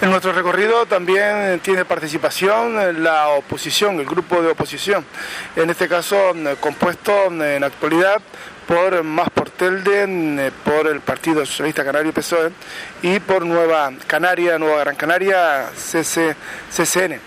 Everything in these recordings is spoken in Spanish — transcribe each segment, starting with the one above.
En nuestro recorrido también tiene participación la oposición, el grupo de oposición, en este caso compuesto en actualidad por Más por Telde, por el Partido Socialista Canario PSOE y por Nueva Canaria, Nueva Gran Canaria CCN.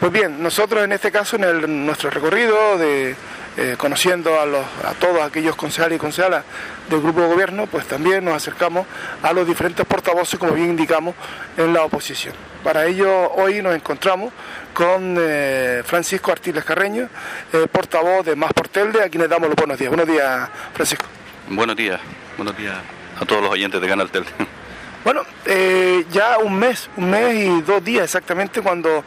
Pues bien, nosotros en este caso, en nuestro recorrido de eh, conociendo a, los, a todos aquellos concejales y concejalas del grupo de gobierno, pues también nos acercamos a los diferentes portavoces, como bien indicamos, en la oposición. Para ello, hoy nos encontramos con eh, Francisco Artiles Carreño, eh, portavoz de Más Portelde, a quienes damos los buenos días. Buenos días, Francisco. Buenos días, buenos días a todos los oyentes de Canal Telde. Bueno, ya un mes, un mes y dos días exactamente cuando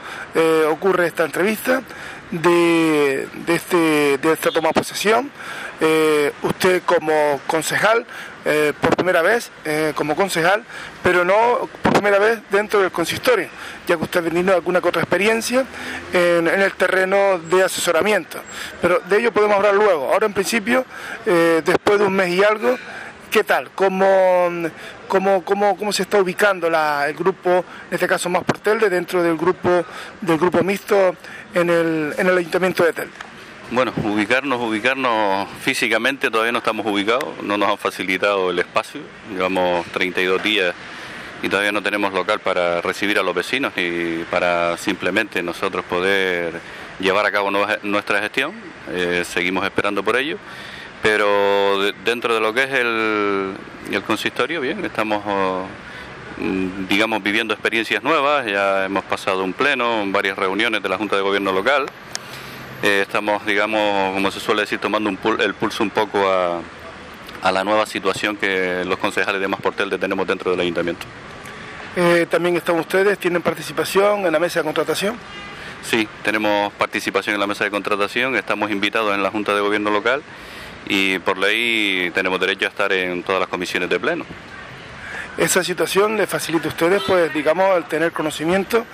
ocurre esta entrevista de, de, este, de esta toma de posesión. Eh, usted como concejal, eh, por primera vez eh, como concejal, pero no por primera vez dentro del consistorio, ya que usted ha tenido alguna otra experiencia en, en, el terreno de asesoramiento. Pero de ello podemos hablar luego. Ahora, en principio, después de un mes y algo, ¿qué tal? ¿Cómo, cómo, cómo, cómo se está ubicando la, el grupo, en este caso más Portelde, dentro del grupo, del grupo mixto en el, en el Ayuntamiento de Tel. Bueno, ubicarnos, ubicarnos físicamente todavía no estamos ubicados, no nos han facilitado el espacio, llevamos 32 días y todavía no tenemos local para recibir a los vecinos y para simplemente nosotros poder llevar a cabo nuestra gestión, eh, seguimos esperando por ello, pero dentro de lo que es el, el consistorio, bien, estamos Mm, digamos, viviendo experiencias nuevas. Ya hemos pasado un pleno, varias reuniones de la Junta de Gobierno local. Eh, estamos, digamos, como se suele decir, tomando un el pulso un poco a, a, la nueva situación que los concejales de Masportel tenemos dentro del ayuntamiento. Eh, también están ustedes, tienen participación en la mesa de contratación. Sí, tenemos participación en la mesa de contratación, estamos invitados en la Junta de Gobierno local y por ley tenemos derecho a estar en todas las comisiones de pleno esa situación le facilita a ustedes, pues, digamos, el tener conocimiento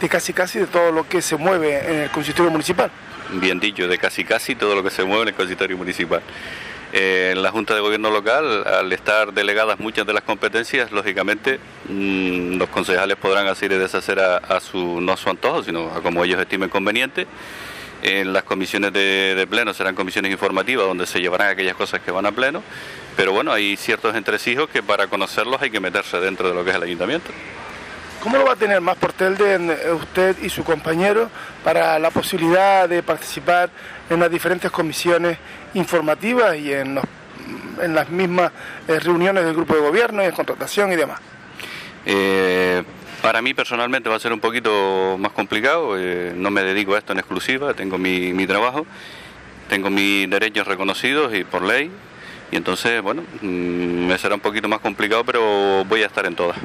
de casi casi de todo lo que se mueve en el consistorio municipal. Bien dicho, de casi casi todo lo que se mueve en el consistorio municipal. Eh, en la Junta de Gobierno local, al estar delegadas muchas de las competencias, lógicamente mm, los concejales podrán hacer y deshacer a, su, no a su antojo, sino a como ellos estimen conveniente. En las comisiones de, de pleno serán comisiones informativas donde se llevarán aquellas cosas que van a pleno pero bueno, hay ciertos entresijos que para conocerlos hay que meterse dentro de lo que es el ayuntamiento. ¿Cómo lo va a tener más Portelde eh, usted y su compañero para la posibilidad de participar en las diferentes comisiones informativas y en, en las mismas eh, reuniones del grupo de gobierno y en contratación y demás? Eh, para mí personalmente va a ser un poquito más complicado, no me dedico a esto en exclusiva, tengo mi, mi trabajo, tengo mis derechos reconocidos y por ley, y entonces, bueno, mm, me será un poquito más complicado, pero voy a estar en todas.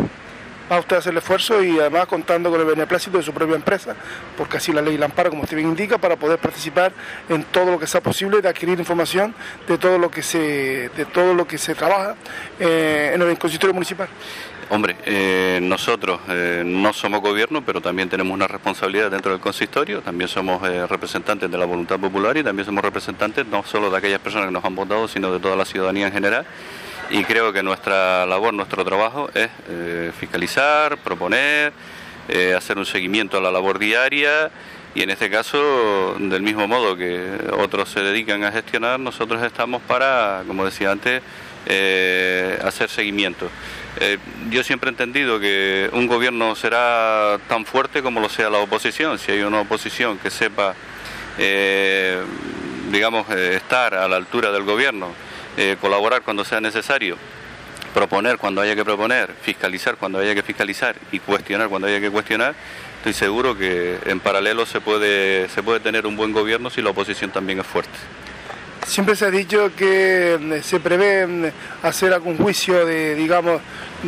Va a usted hacer el esfuerzo y además contando con el beneplácito de su propia empresa, porque así la ley la ampara, como usted bien indica, para poder participar en todo lo que sea posible, de adquirir información de todo lo que se, de todo lo que se trabaja eh, en el consistorio municipal. Hombre, eh, nosotros eh, no somos gobierno, pero también tenemos una responsabilidad dentro del consistorio, también somos eh, representantes de la voluntad popular y también somos representantes no solo de aquellas personas que nos han votado, sino de toda la ciudadanía en general. Y creo que nuestra labor, nuestro trabajo es fiscalizar, proponer, hacer un seguimiento a la labor diaria y en este caso, del mismo modo que otros se dedican a gestionar, nosotros estamos para, como decía antes, hacer seguimiento. Eh, yo siempre he entendido que un gobierno será tan fuerte como lo sea la oposición. Si hay una oposición que sepa, eh, digamos, eh, estar a la altura del gobierno, colaborar cuando sea necesario, proponer cuando haya que proponer, fiscalizar cuando haya que fiscalizar y cuestionar cuando haya que cuestionar, estoy seguro que en paralelo se puede, se puede tener un buen gobierno si la oposición también es fuerte. Siempre se ha dicho que mm, se prevé mm, hacer algún juicio de, digamos,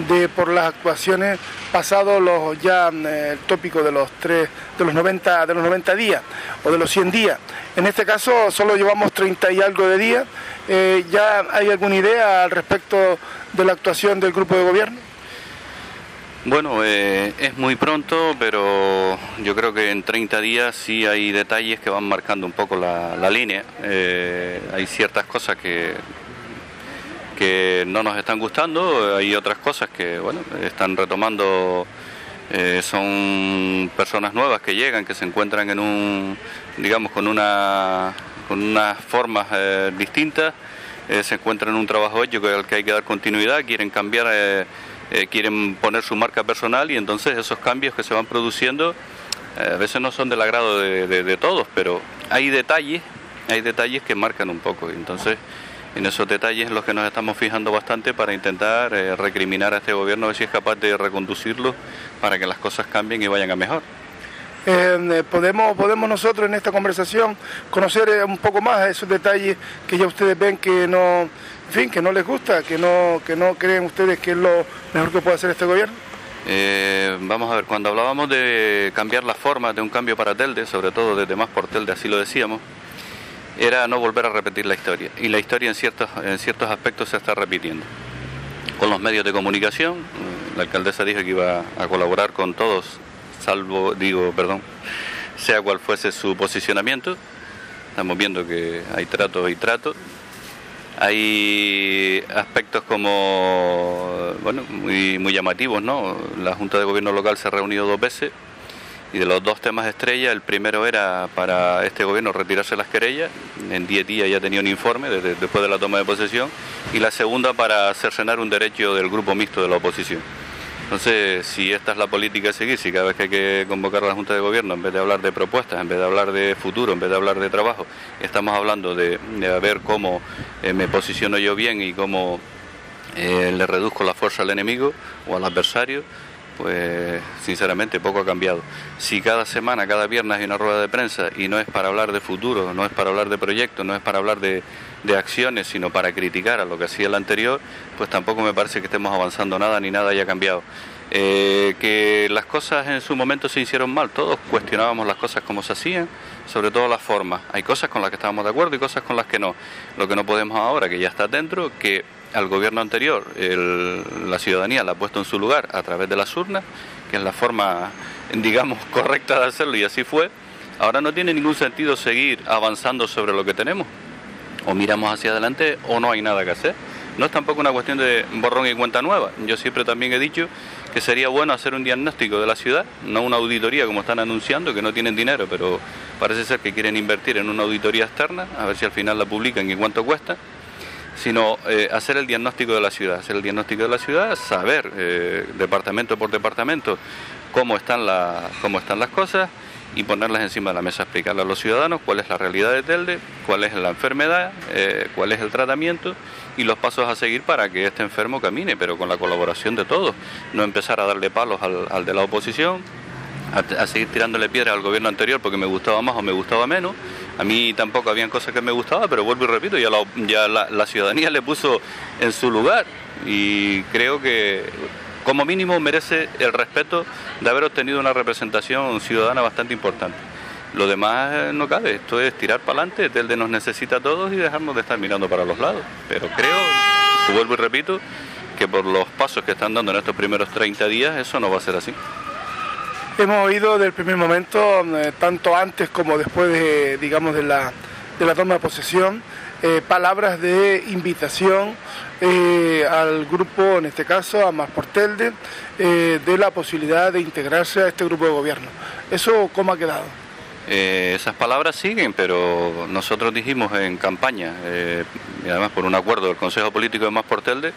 de por las actuaciones pasados los ya mm, el tópico de los tres, de los 90, de los 90 días o de los 100 días. En este caso solo llevamos 30 y algo de días. Eh, ¿Ya hay alguna idea al respecto de la actuación del grupo de gobierno? Bueno, eh, es muy pronto, pero yo creo que en 30 días sí hay detalles que van marcando un poco la, línea. Eh, hay ciertas cosas que, que no nos están gustando, hay otras cosas que bueno, están retomando Eh, son personas nuevas que llegan, que se encuentran en un, digamos, con una, con unas formas eh, distintas, se encuentran en un trabajo hecho al que hay que dar continuidad, quieren cambiar, quieren poner su marca personal y entonces esos cambios que se van produciendo a veces no son del agrado de, todos, pero hay detalles, hay detalles que marcan un poco. Entonces en esos detalles los que nos estamos fijando bastante para intentar eh, recriminar a este gobierno a ver si es capaz de reconducirlo para que las cosas cambien y vayan a mejor. Eh, podemos, podemos nosotros en esta conversación conocer eh, un poco más esos detalles que ya ustedes ven que no, fin, que no les gusta, que no, que no creen ustedes que es lo mejor que puede hacer este gobierno. vamos a ver, cuando hablábamos de cambiar las formas de un cambio para Telde, sobre todo desde más por Telde, así lo decíamos, era no volver a repetir la historia. Y la historia en ciertos, en ciertos aspectos se está repitiendo. Con los medios de comunicación, la alcaldesa dijo que iba a colaborar con todos, salvo, digo, perdón, sea cual fuese su posicionamiento. Estamos viendo que hay trato y trato. Hay aspectos como, bueno, muy, muy llamativos, ¿no? La Junta de Gobierno Local se ha reunido dos veces, y de los dos temas estrella, el primero era para este gobierno retirarse las querellas, en 10 días ya tenía un informe después de la toma de posesión, y la segunda para cercenar un derecho del grupo mixto de la oposición. Entonces, si esta es la política a seguir, si cada vez que hay que convocar a la Junta de Gobierno, en vez de hablar de propuestas, en vez de hablar de futuro, en vez de hablar de trabajo, estamos hablando de, ver cómo eh, me posiciono yo bien y cómo eh, le reduzco la fuerza al enemigo o al adversario, pues sinceramente poco ha cambiado. Si cada semana, cada viernes hay una rueda de prensa y no es para hablar de futuro, no es para hablar de proyectos, no es para hablar de, acciones, sino para criticar a lo que hacía el anterior, pues tampoco me parece que estemos avanzando nada ni nada haya cambiado. Eh, que las cosas en su momento se hicieron mal, todos cuestionábamos las cosas como se hacían, sobre todo las formas. Hay cosas con las que estábamos de acuerdo y cosas con las que no. Lo que no podemos ahora, que ya está dentro, que al gobierno anterior la ciudadanía la ha puesto en su lugar a través de las urnas, que es la forma, digamos, correcta de hacerlo y así fue. Ahora no tiene ningún sentido seguir avanzando sobre lo que tenemos. O miramos hacia adelante o no hay nada que hacer. No es tampoco una cuestión de borrón y cuenta nueva. Yo siempre también he dicho que sería bueno hacer un diagnóstico de la ciudad, no una auditoría como están anunciando, que no tienen dinero, pero parece ser que quieren invertir en una auditoría externa, a ver si al final la publican y cuánto cuesta sino eh, hacer el diagnóstico de la ciudad, hacer el diagnóstico de la ciudad, saber eh, departamento por departamento cómo están, la, cómo están las cosas y ponerlas encima de la mesa, explicarle a los ciudadanos cuál es la realidad de Telde, cuál es la enfermedad, eh, cuál es el tratamiento y los pasos a seguir para que este enfermo camine, pero con la colaboración de todos, no empezar a darle palos al, al de la oposición, a, seguir tirándole piedras al gobierno anterior porque me gustaba más o me gustaba menos. A mí tampoco habían cosas que me gustaban, pero vuelvo y repito, ya, la, ciudadanía le puso en su lugar y creo que como mínimo merece el respeto de haber obtenido una representación ciudadana bastante importante. Lo demás no cabe, esto es tirar para adelante, de nos necesita a todos y dejarnos de estar mirando para los lados. Pero creo, vuelvo y repito, que por los pasos que están dando en estos primeros 30 días, eso no va a ser así. Hemos oído del primer momento, eh, tanto antes como después de, digamos, de la, de la toma de posesión, eh, palabras de invitación eh, al grupo, en este caso a Masportelde, de la posibilidad de integrarse a este grupo de gobierno. ¿Eso cómo ha quedado? esas palabras siguen, pero nosotros dijimos en campaña, y además por un acuerdo del Consejo Político de Masportelde,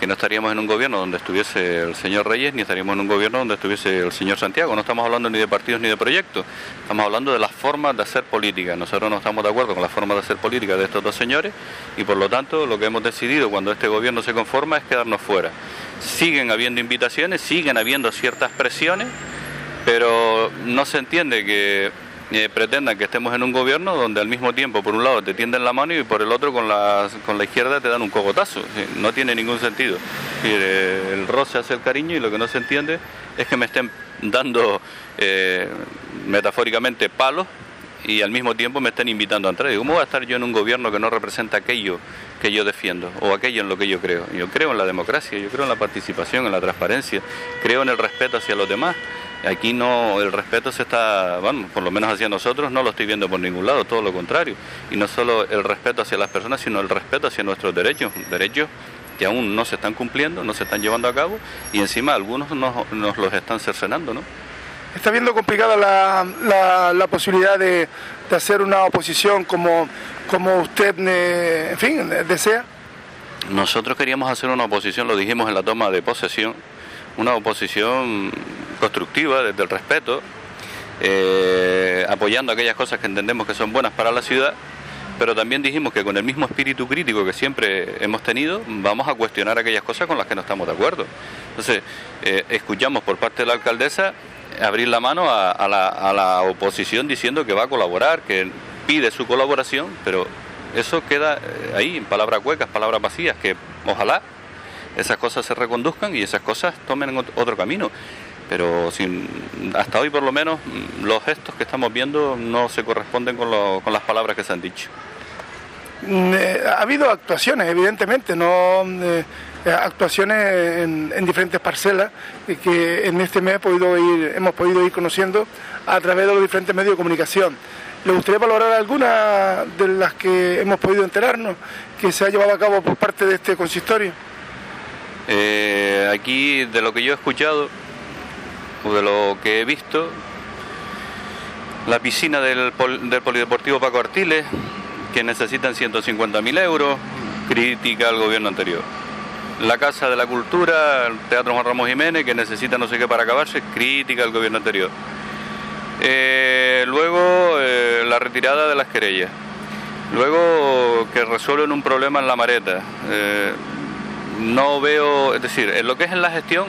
que no estaríamos en un gobierno donde estuviese el señor Reyes, ni estaríamos en un gobierno donde estuviese el señor Santiago. No estamos hablando ni de partidos ni de proyectos, estamos hablando de las formas de hacer política. Nosotros no estamos de acuerdo con las formas de hacer política de estos dos señores y por lo tanto lo que hemos decidido cuando este gobierno se conforma es quedarnos fuera. Siguen habiendo invitaciones, siguen habiendo ciertas presiones, pero no se entiende que eh, pretendan que estemos en un gobierno donde al mismo tiempo por un lado te tienden la mano y por el otro con la, con la izquierda te dan un cogotazo. No tiene ningún sentido. Eh, el roce hace el cariño y lo que no se entiende es que me estén dando eh, metafóricamente palos y al mismo tiempo me estén invitando a entrar. ¿Cómo voy a estar yo en un gobierno que no representa aquello que yo defiendo o aquello en lo que yo creo? Yo creo en la democracia, yo creo en la participación, en la transparencia, creo en el respeto hacia los demás. Aquí no, el respeto se está, bueno, por lo menos hacia nosotros no lo estoy viendo por ningún lado, todo lo contrario. Y no solo el respeto hacia las personas, sino el respeto hacia nuestros derechos, derechos que aún no se están cumpliendo, no se están llevando a cabo y encima algunos nos, nos los están cercenando, ¿no? ¿Está viendo complicada la, la, posibilidad de, de, hacer una oposición como, como usted, en fin, desea? Nosotros queríamos hacer una oposición, lo dijimos en la toma de posesión, una oposición constructiva desde el respeto, eh, apoyando aquellas cosas que entendemos que son buenas para la ciudad, pero también dijimos que con el mismo espíritu crítico que siempre hemos tenido, vamos a cuestionar aquellas cosas con las que no estamos de acuerdo. Entonces, eh, escuchamos por parte de la alcaldesa abrir la mano a, la, a la oposición diciendo que va a colaborar, que pide su colaboración, pero eso queda eh, ahí, en palabras huecas, palabras vacías, que ojalá esas cosas se reconduzcan y esas cosas tomen otro camino. Pero sin, hasta hoy por lo menos mm, los gestos que estamos viendo no se corresponden con, con las palabras que se han dicho. Mm, eh, ha habido actuaciones, evidentemente, no eh, actuaciones en, diferentes parcelas que en este mes podido ir, hemos podido ir conociendo a través de los diferentes medios de comunicación. ¿Le gustaría valorar alguna de las que hemos podido enterarnos que se ha llevado a cabo por parte de este consistorio? Eh, aquí, de lo que yo he escuchado, o de lo que he visto, la piscina del, del Polideportivo Paco Artiles, que necesitan 150.000 euros, crítica al gobierno anterior. La Casa de la Cultura, el Teatro Juan Ramos Jiménez, que necesita no sé qué para acabarse, crítica al gobierno anterior eh, luego eh, la retirada de las querellas. Luego que resuelven un problema en la mareta. Eh, no veo, es decir, en lo que es en la gestión,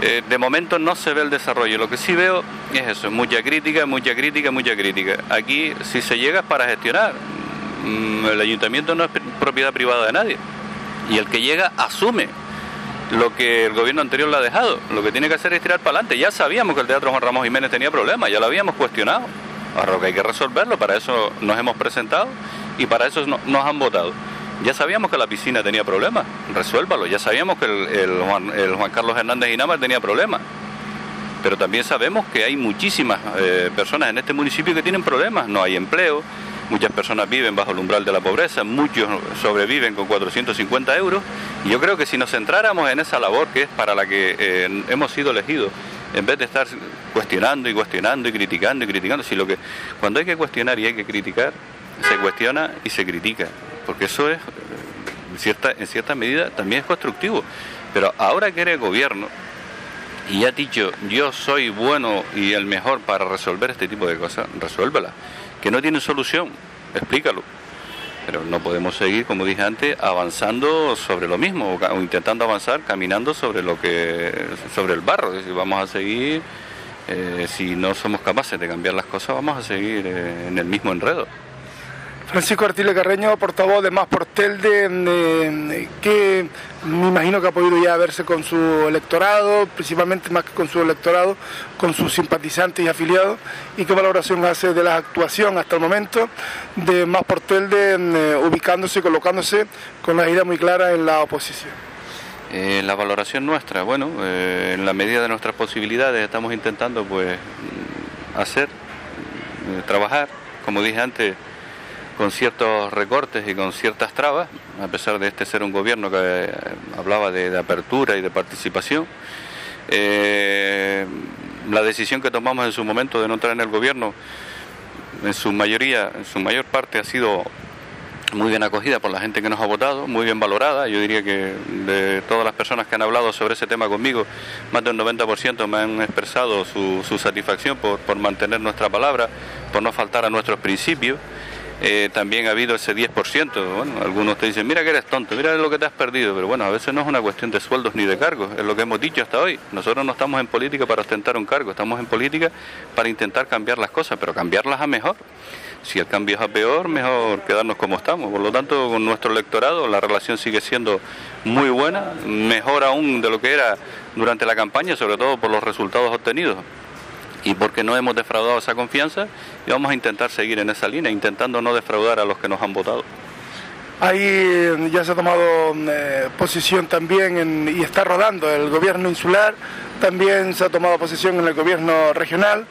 de momento no se ve el desarrollo. Lo que sí veo es eso, mucha crítica, mucha crítica, mucha crítica. Aquí, si se llega es para gestionar. Mm, el ayuntamiento no es propiedad privada de nadie. Y el que llega asume lo que el gobierno anterior le ha dejado. Lo que tiene que hacer es tirar para adelante. Ya sabíamos que el Teatro Juan Ramos Jiménez tenía problemas, ya lo habíamos cuestionado. Ahora lo que hay que resolverlo, para eso nos hemos presentado y para eso nos han votado. Ya sabíamos que la piscina tenía problemas, resuélvalo. Ya sabíamos que el, Juan, Carlos Hernández Inama tenía problemas. Pero también sabemos que hay muchísimas eh, personas en este municipio que tienen problemas. No hay empleo, muchas personas viven bajo el umbral de la pobreza, muchos sobreviven con 450 euros. Y yo creo que si nos centráramos en esa labor que es para la que eh, hemos sido elegidos, en vez de estar cuestionando y cuestionando y criticando y criticando, si lo que cuando hay que cuestionar y hay que criticar, se cuestiona y se critica, porque eso es en cierta, en cierta medida también es constructivo. Pero ahora que eres gobierno y ha dicho yo soy bueno y el mejor para resolver este tipo de cosas, resuélvela que no tiene solución, explícalo. Pero no podemos seguir, como dije antes, avanzando sobre lo mismo o, intentando avanzar caminando sobre lo que sobre el barro. Es decir, vamos a seguir, eh, si no somos capaces de cambiar las cosas, vamos a seguir eh, en el mismo enredo. Francisco Artile Carreño, portavoz de Más Portel, de, que me imagino que ha podido ya verse con su electorado, principalmente más que con su electorado, con sus simpatizantes y afiliados, y qué valoración hace de la actuación hasta el momento de Más Portel, de, eh, ubicándose y colocándose con la idea muy clara en la oposición. Eh, la valoración nuestra, bueno, eh, en la medida de nuestras posibilidades estamos intentando pues hacer, trabajar, como dije antes, con ciertos recortes y con ciertas trabas, a pesar de este ser un gobierno que eh, hablaba de, apertura y de participación. Eh, la decisión que tomamos en su momento de no entrar en el gobierno, en su mayoría, en su mayor parte ha sido muy bien acogida por la gente que nos ha votado, muy bien valorada. Yo diría que de todas las personas que han hablado sobre ese tema conmigo, más del 90% me han expresado su, satisfacción por mantener nuestra palabra, por no faltar a nuestros principios. Eh, también ha habido ese 10%. Bueno, algunos te dicen, mira que eres tonto, mira lo que te has perdido, pero bueno, a veces no es una cuestión de sueldos ni de cargos, es lo que hemos dicho hasta hoy. Nosotros no estamos en política para ostentar un cargo, estamos en política para intentar cambiar las cosas, pero cambiarlas a mejor. Si el cambio es a peor, mejor quedarnos como estamos. Por lo tanto, con nuestro electorado la relación sigue siendo muy buena, mejor aún de lo que era durante la campaña, sobre todo por los resultados obtenidos y porque no hemos defraudado esa confianza y vamos a intentar seguir en esa línea, intentando no defraudar a los que nos han votado. Ahí ya se ha tomado posición también y está rodando el gobierno insular, también se ha tomado posición en el gobierno regional,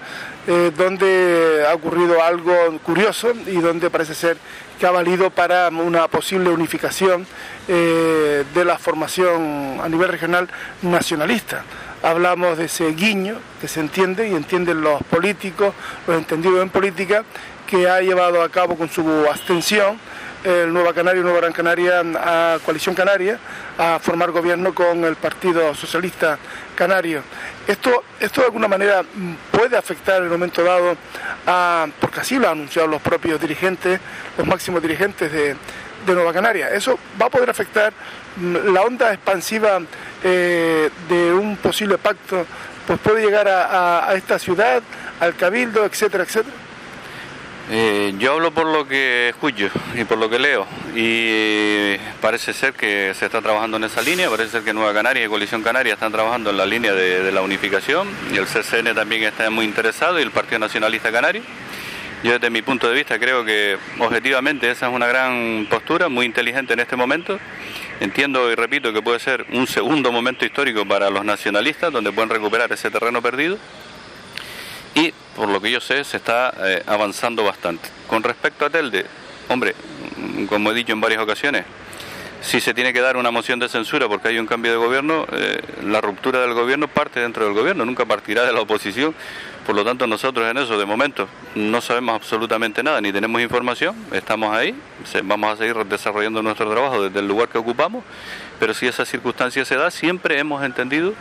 donde ha ocurrido algo curioso y donde parece ser que ha valido para una posible unificación de la formación a nivel regional nacionalista hablamos de ese guiño que se entiende y entienden los políticos, los entendidos en política, que ha llevado a cabo con su abstención el Nueva Canaria y Nueva Gran Canaria a Coalición Canaria a formar gobierno con el Partido Socialista Canario. Esto, esto de alguna manera puede afectar en el momento dado, a, porque así lo han anunciado los propios dirigentes, los máximos dirigentes de, de Nueva Canaria. Eso va a poder afectar la onda expansiva eh, de un posible pacto, pues puede llegar a, esta ciudad, al cabildo, etcétera, etcétera. Eh, yo hablo por lo que escucho y por lo que leo y parece ser que se está trabajando en esa línea, parece ser que Nueva Canaria y Coalición Canaria están trabajando en la línea de, de la unificación y el CCN también está muy interesado y el Partido Nacionalista Canario. Yo desde mi punto de vista creo que objetivamente esa es una gran postura, muy inteligente en este momento. Entiendo y repito que puede ser un segundo momento histórico para los nacionalistas, donde pueden recuperar ese terreno perdido. Y por lo que yo sé, se está eh, avanzando bastante. Con respecto a Telde, hombre, como he dicho en varias ocasiones, si se tiene que dar una moción de censura porque hay un cambio de gobierno, eh, la ruptura del gobierno parte dentro del gobierno, nunca partirá de la oposición por lo tanto, nosotros en eso, de momento, no sabemos absolutamente nada, ni tenemos información, estamos ahí, vamos a seguir desarrollando nuestro trabajo desde el lugar que ocupamos, pero si esa circunstancia se da, siempre hemos entendido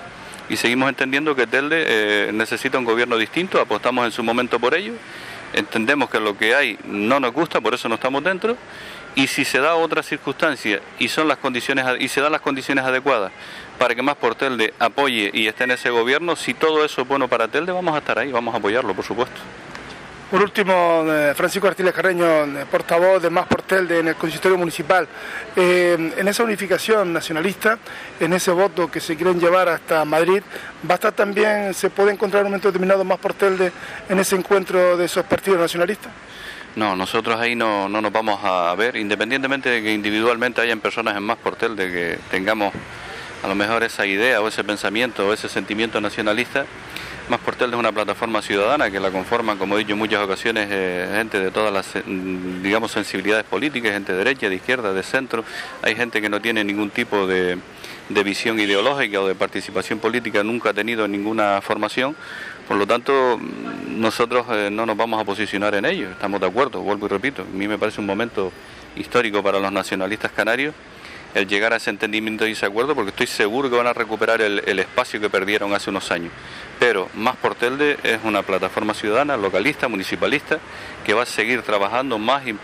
y seguimos entendiendo que Telde eh, necesita un gobierno distinto, apostamos en su momento por ello, entendemos que lo que hay no nos gusta, por eso no estamos dentro, y si se da otra circunstancia y son las condiciones y se dan las condiciones adecuadas para que más por Telde apoye y esté en ese gobierno. Si todo eso es bueno para Telde, vamos a estar ahí, vamos a apoyarlo, por supuesto. Por último, eh, Francisco Artiles Carreño, eh, portavoz de Más por Telde en el consistorio municipal. Eh, en esa unificación nacionalista, en ese voto que se quieren llevar hasta Madrid, ¿va a estar también, se puede encontrar en un momento determinado Más por Telde en ese encuentro de esos partidos nacionalistas? No, nosotros ahí no, no nos vamos a ver, independientemente de que individualmente hayan personas en Más por Telde que tengamos a lo mejor esa idea o ese pensamiento o ese sentimiento nacionalista. Más Portel es una plataforma ciudadana que la conforman, como he dicho en muchas ocasiones, eh, gente de todas las, mm, digamos, sensibilidades políticas, gente de derecha, de izquierda, de centro. Hay gente que no tiene ningún tipo de, visión ideológica o de participación política, nunca ha tenido ninguna formación. Por lo tanto, mm, nosotros eh, no nos vamos a posicionar en ello. Estamos de acuerdo, vuelvo y repito. A mí me parece un momento histórico para los nacionalistas canarios el llegar a ese entendimiento y ese acuerdo, porque estoy seguro que van a recuperar el, espacio que perdieron hace unos años. Pero Más por Telde es una plataforma ciudadana, localista, municipalista, que va a seguir trabajando más, en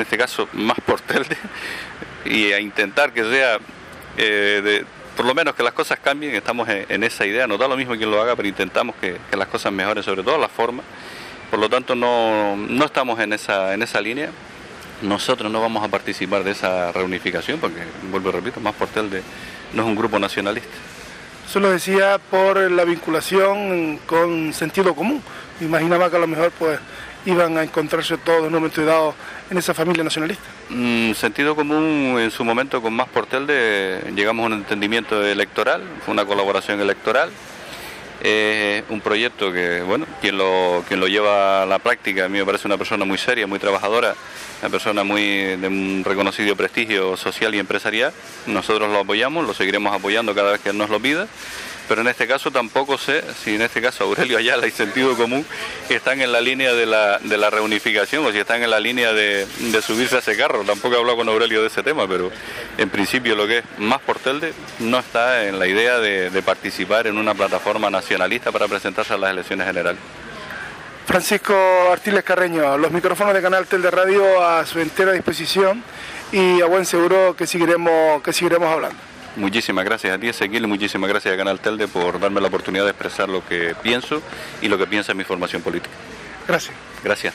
este caso, más por Telde, y a intentar que sea, eh, por lo menos que las cosas cambien, estamos en, esa idea, no da lo mismo quien lo haga, pero intentamos que, las cosas mejoren, sobre todo la forma. Por lo tanto, no, no estamos en esa, en esa línea, nosotros no vamos a participar de esa reunificación porque, vuelvo y repito, más Portel de, no es un grupo nacionalista. Eso lo decía por la vinculación con sentido común. Imaginaba que a lo mejor pues iban a encontrarse todos en un momento dado en esa familia nacionalista. Mm, sentido común en su momento con más Portel de llegamos a un entendimiento electoral, fue una colaboración electoral. Es un proyecto que, bueno, quien lo, quien lo lleva a la práctica a mí me parece una persona muy seria, muy trabajadora una persona muy de un reconocido prestigio social y empresarial. Nosotros lo apoyamos, lo seguiremos apoyando cada vez que él nos lo pida, pero en este caso tampoco sé si en este caso Aurelio Ayala y Sentido Común están en la línea de la, reunificación o si están en la línea de, subirse a ese carro. Tampoco he hablado con Aurelio de ese tema, pero en principio lo que es más por Telde no está en la idea de, participar en una plataforma nacionalista para presentarse a las elecciones generales. Francisco Artiles Carreño, los micrófonos de Canal Tel de Radio a su entera disposición y a buen seguro que seguiremos hablando. Muchísimas gracias a ti, Ezequiel, y muchísimas gracias a Canal Telde por darme la oportunidad de expresar lo que pienso y lo que piensa mi formación política. Gracias. Gracias.